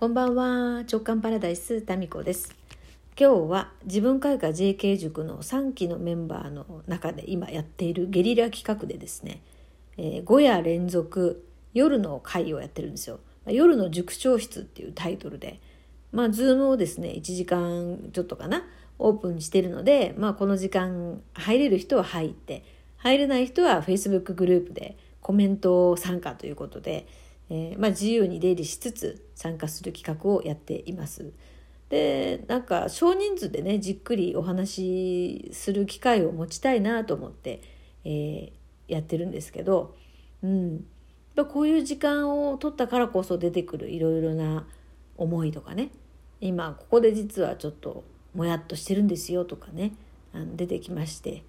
こんばんは。直感パラダイスタミコです。今日は自分開花 JK 塾の3期のメンバーの中で今やっているゲリラ企画でですね、えー、5夜連続夜の会をやってるんですよ。夜の塾長室っていうタイトルでまあズームをですね1時間ちょっとかなオープンしてるのでまあこの時間入れる人は入って入れない人は Facebook グループでコメント参加ということでえー、まあ、自由に出入りしつつ参加する企画をやっています。でなんか少人数でねじっくりお話しする機会を持ちたいなと思って、えー、やってるんですけど、うん、やっぱこういう時間を取ったからこそ出てくるいろいろな思いとかね今ここで実はちょっともやっとしてるんですよとかねあの出てきまして、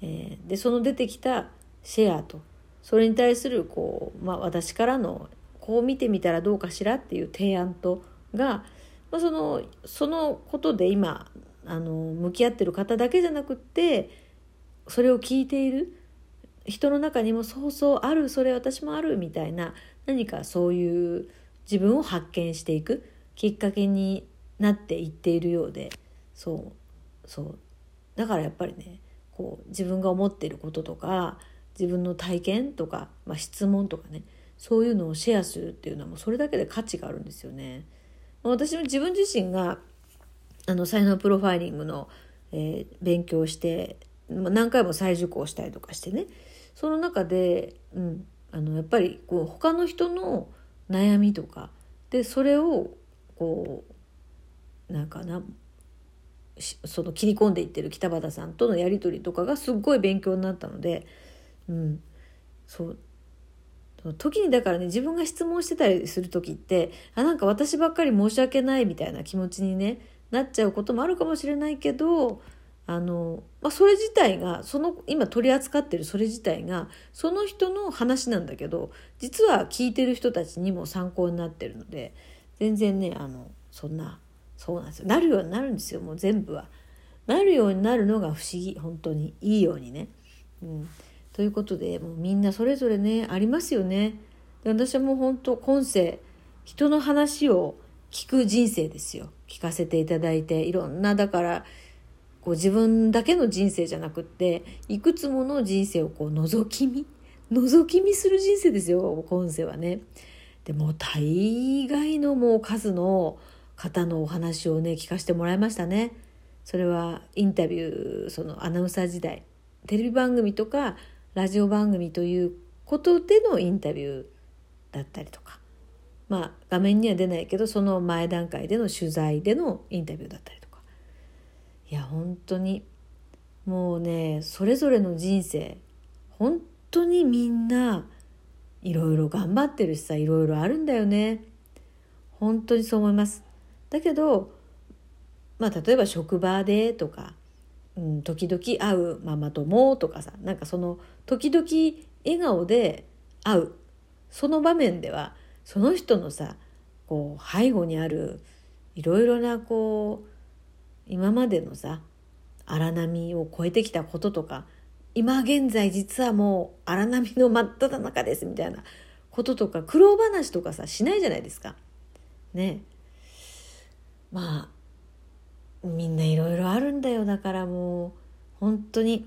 えー、でその出てきたシェアとそれに対するこう、まあ、私からのこう見てみたらどうかしらっていう提案とが、まあ、そのそのことで今あの向き合ってる方だけじゃなくってそれを聞いている人の中にもそうそうあるそれ私もあるみたいな何かそういう自分を発見していくきっかけになっていっているようでそうそう。だからやっぱりねこう自分が思っていることとか自分の体験とか、まあ、質問とかねそういうのをシェアするっていうのはもうそれだけで価値があるんですよね。私も自分自身があの才能プロファイリングの、えー、勉強して何回も再受講したりとかしてねその中で、うん、あのやっぱりこう他の人の悩みとかでそれをこうなんかなその切り込んでいってる北畑さんとのやり取りとかがすっごい勉強になったので、うん、そう時にだからね自分が質問してたりする時ってあなんか私ばっかり申し訳ないみたいな気持ちに、ね、なっちゃうこともあるかもしれないけどあの、まあ、それ自体がその今取り扱ってるそれ自体がその人の話なんだけど実は聞いてる人たちにも参考になってるので全然ねあのそんなそうなんですよなるようになるんですよもう全部は。なるようになるのが不思議本当にいいようにね。うんということでもうみんなそれぞれねありますよね。で私はもう本当今世人の話を聞く人生ですよ聞かせていただいていろんなだからこう自分だけの人生じゃなくっていくつもの人生をこう覗き見覗き見する人生ですよ今世はね。でも大概のもう数の方のお話をね聞かせてもらいましたね。それはインタビューそのアナウンサー時代テレビ番組とかラジオ番組ということでのインタビューだったりとか。まあ画面には出ないけどその前段階での取材でのインタビューだったりとか。いや本当にもうねそれぞれの人生本当にみんないろいろ頑張ってるしさいろいろあるんだよね。本当にそう思います。だけどまあ例えば職場でとかうん、時々会うママ友とかさなんかその時々笑顔で会うその場面ではその人のさこう背後にあるいろいろなこう今までのさ荒波を超えてきたこととか今現在実はもう荒波の真っ只中ですみたいなこととか苦労話とかさしないじゃないですか。ねまあみんないろいろあるんだよ。だからもう本当に。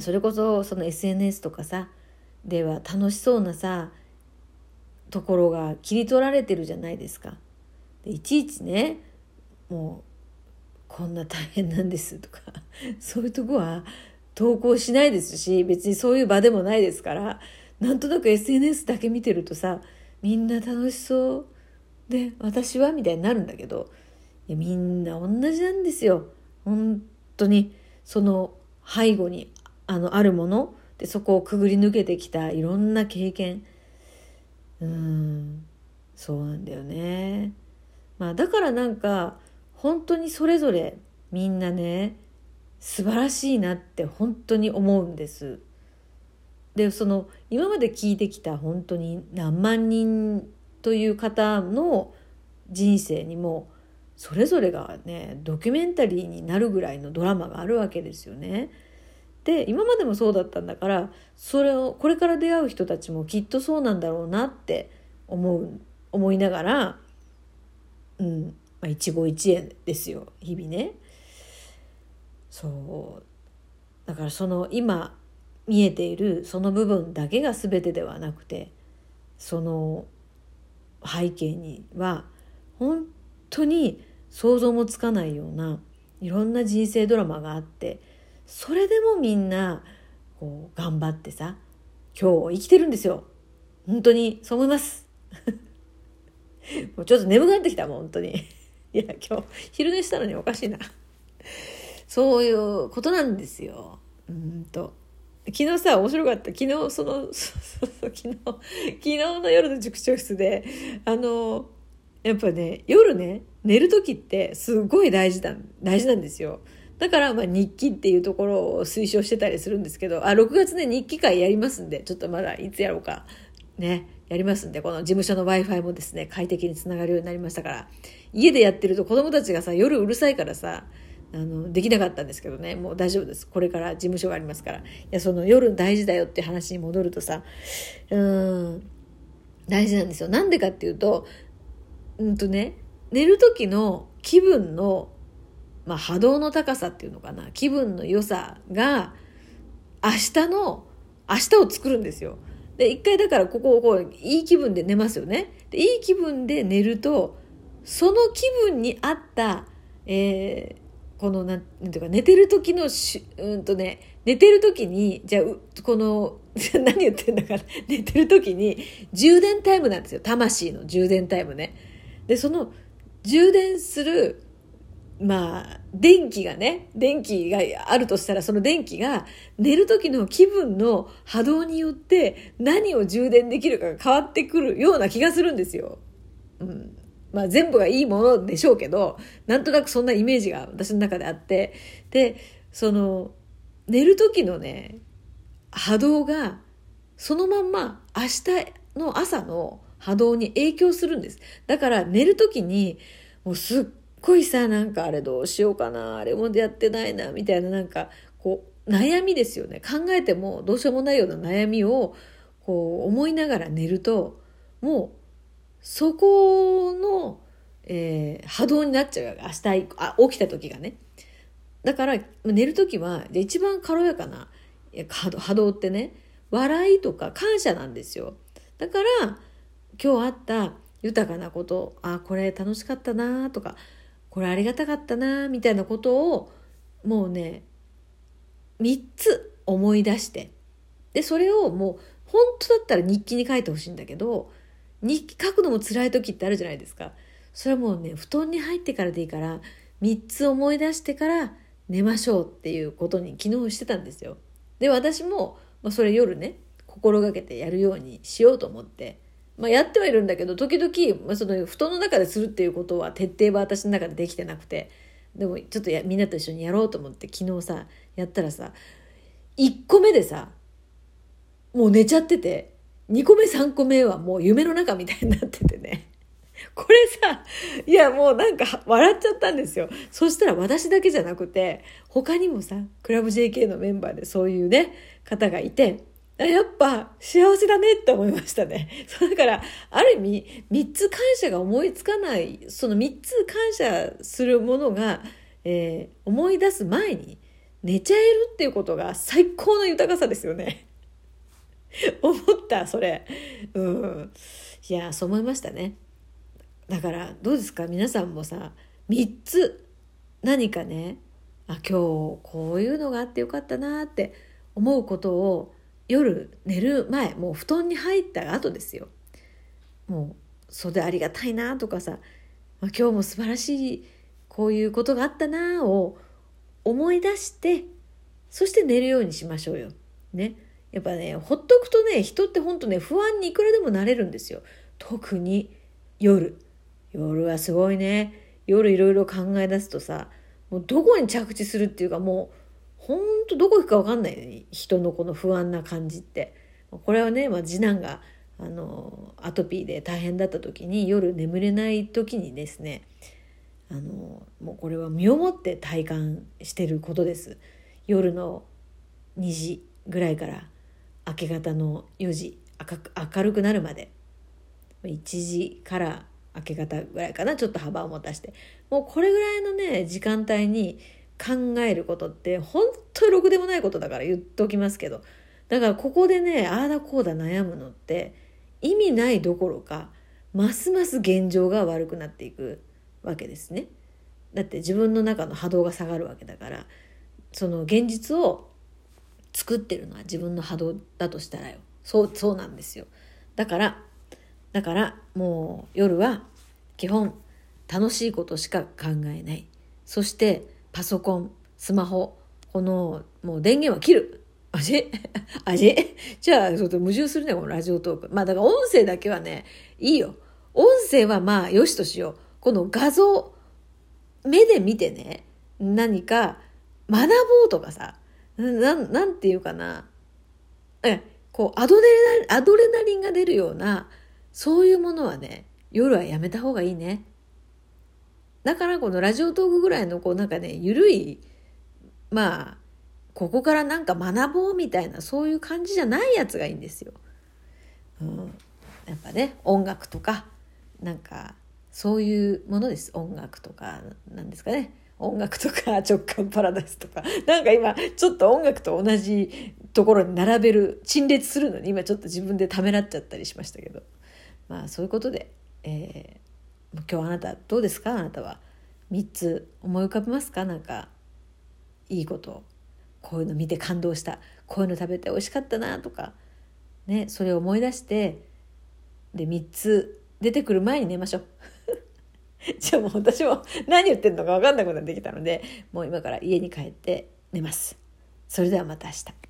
それこそその SNS とかさでは楽しそうなさところが切り取られてるじゃないですか。でいちいちねもうこんな大変なんですとかそういうとこは投稿しないですし別にそういう場でもないですからなんとなく SNS だけ見てるとさみんな楽しそう。で私はみたいになるんだけどやみんな同じなんですよ。本当に。その背後にあのあるもの。でそこをくぐり抜けてきたいろんな経験。うん。そうなんだよね。まあだからなんか本当にそれぞれみんなね素晴らしいなって本当に思うんです。でその今まで聞いてきた本当に何万人という方の人生にもそれぞれがねドキュメンタリーになるぐらいのドラマがあるわけですよね。で今までもそうだったんだからそれをこれから出会う人たちもきっとそうなんだろうなって思う思いながらうんまあ、一期一会ですよ日々ね。そうだからその今見えているその部分だけが全てではなくてその背景には本当に想像もつかないようないろんな人生ドラマがあってそれでもみんなこう頑張ってさ今日を生きてるんですよ。本当にそう思います。もうちょっと眠くなってきたもん本当に。いや今日昼寝したのにおかしいな。そういうことなんですよ。うんと。昨日さ面白かった。昨日その昨日昨日の夜の塾長室であのやっぱね夜ね寝る時ってすごい大事だ大事なんですよ。だからまあ日記っていうところを推奨してたりするんですけどあ6月ね日記会やりますんでちょっとまだいつやろうか。ねやりますんでこの事務所の w i f i もですね快適につながるようになりましたから。家でやってると子供たちがさ夜うるさいからさあのできなかったんですけどね。もう大丈夫です。これから事務所がありますから。いやその夜大事だよって話に戻るとさうん大事なんですよ。なんでかっていうとうんとね寝る時の気分の、まあ、波動の高さっていうのかな気分の良さが明日の明日を作るんですよ。で一回だからここをこういい気分で寝ますよね。でいい気分で寝るとその気分に合った、えー、このなんなんていうか寝てる時のしうんとね寝てる時にじゃあこの 何言ってんだから寝てる時に充電タイムなんですよ魂の充電タイムねでその充電するまあ電気がね電気があるとしたらその電気が寝る時の気分の波動によって何を充電できるかが変わってくるような気がするんですよ。うんまあ全部がいいものでしょうけど、なんとなくそんなイメージが私の中であって、で、その、寝る時のね、波動が、そのまんま明日の朝の波動に影響するんです。だから寝る時に、もうすっごいさ、なんかあれどうしようかな、あれもやってないな、みたいななんか、こう、悩みですよね。考えてもどうしようもないような悩みを、こう思いながら寝ると、もうそこの、えー、波動になっちゃう明日あ起きた時がねだから寝る時は一番軽やかな波動ってね笑いとか感謝なんですよだから今日あった豊かなことあこれ楽しかったなとかこれありがたかったなみたいなことをもうね3つ思い出してでそれをもう本当だったら日記に書いてほしいんだけど日記書くのも辛い時ってあるじゃないですか。それはもうね、布団に入ってからでいいから、3つ思い出してから寝ましょうっていうことに昨日してたんですよ。で、私も、まあ、それ夜ね、心がけてやるようにしようと思って、まあ、やってはいるんだけど、時々、まあ、その布団の中でするっていうことは徹底は私の中でできてなくて、でもちょっとやみんなと一緒にやろうと思って昨日さ、やったらさ、1個目でさ、もう寝ちゃってて、2個目3個目はもう夢の中みたいになっててね。これさ、いやもうなんか笑っちゃったんですよ。そしたら私だけじゃなくて、他にもさ、クラブ JK のメンバーでそういうね、方がいて、やっぱ幸せだねって思いましたね。そうだから、ある意味、3つ感謝が思いつかない、その3つ感謝するものが、えー、思い出す前に寝ちゃえるっていうことが最高の豊かさですよね。思ったそれうんいやそう思いましたねだからどうですか？皆さんもさ3つ何かねあ今日こういうのがあってよかったなって思うことを夜寝る前もう布団に入った後ですよもうそれでありがたいなとかさ今日も素晴らしいこういうことがあったなを思い出してそして寝るようにしましょうよ。ね。やっぱねほっとくとね人ってほんとね不安にいくらでもなれるんですよ特に夜夜はすごいね夜いろいろ考え出すとさもうどこに着地するっていうかもうほんとどこ行くか分かんない、ね、人のこの不安な感じって。これはね、まあ、次男があのアトピーで大変だった時に夜眠れない時にですねあのもうこれは身をもって体感してることです。夜の2時ぐらいから明け方の4時明るくなるまで。1時から明け方ぐらいかなちょっと幅を持たして。もうこれぐらいのね時間帯に考えることって本当にろくでもないことだから言っておきますけどだからここでねああだこうだ悩むのって意味ないどころかますます現状が悪くなっていくわけですね。だって自分の中の波動が下がるわけだからその現実を作ってるのは自分の波動だとしたらよ。そうそうなんですよ。だからだからもう夜は基本楽しいことしか考えない。そしてパソコンスマホこのもう電源は切る。味味じ？ゃあちょっと矛盾するねこのラジオトーク。まあだから音声だけはねいいよ。音声はまあよしとしよう。この画像目で見てね何か学ぼうとかさななんていうかな。えこうアドレナアドレナリンが出るようなそういうものはね夜はやめた方がいいね。だからこのラジオトークぐらいのこうなんかね緩いまあここからなんか学ぼうみたいなそういう感じじゃないやつがいいんですよ。うん、やっぱね音楽とかなんかそういうものです。音楽とかなんですかね。音楽とか 直感パラダイスとか。なんか今ちょっと音楽と同じところに並べる陳列するのに今ちょっと自分でためらっちゃったりしましたけど。まあそういうことで、え、今日あなたどうですか？あなたは3つ思い浮かべますか？なんかいいことこういうの見て感動したこういうの食べて美味しかったなとかねそれを思い出してで3つ出てくる前に寝ましょう。じゃあもう私も何言ってんのか分かんなくなってきたのでもう今から家に帰って寝ます。それではまた明日。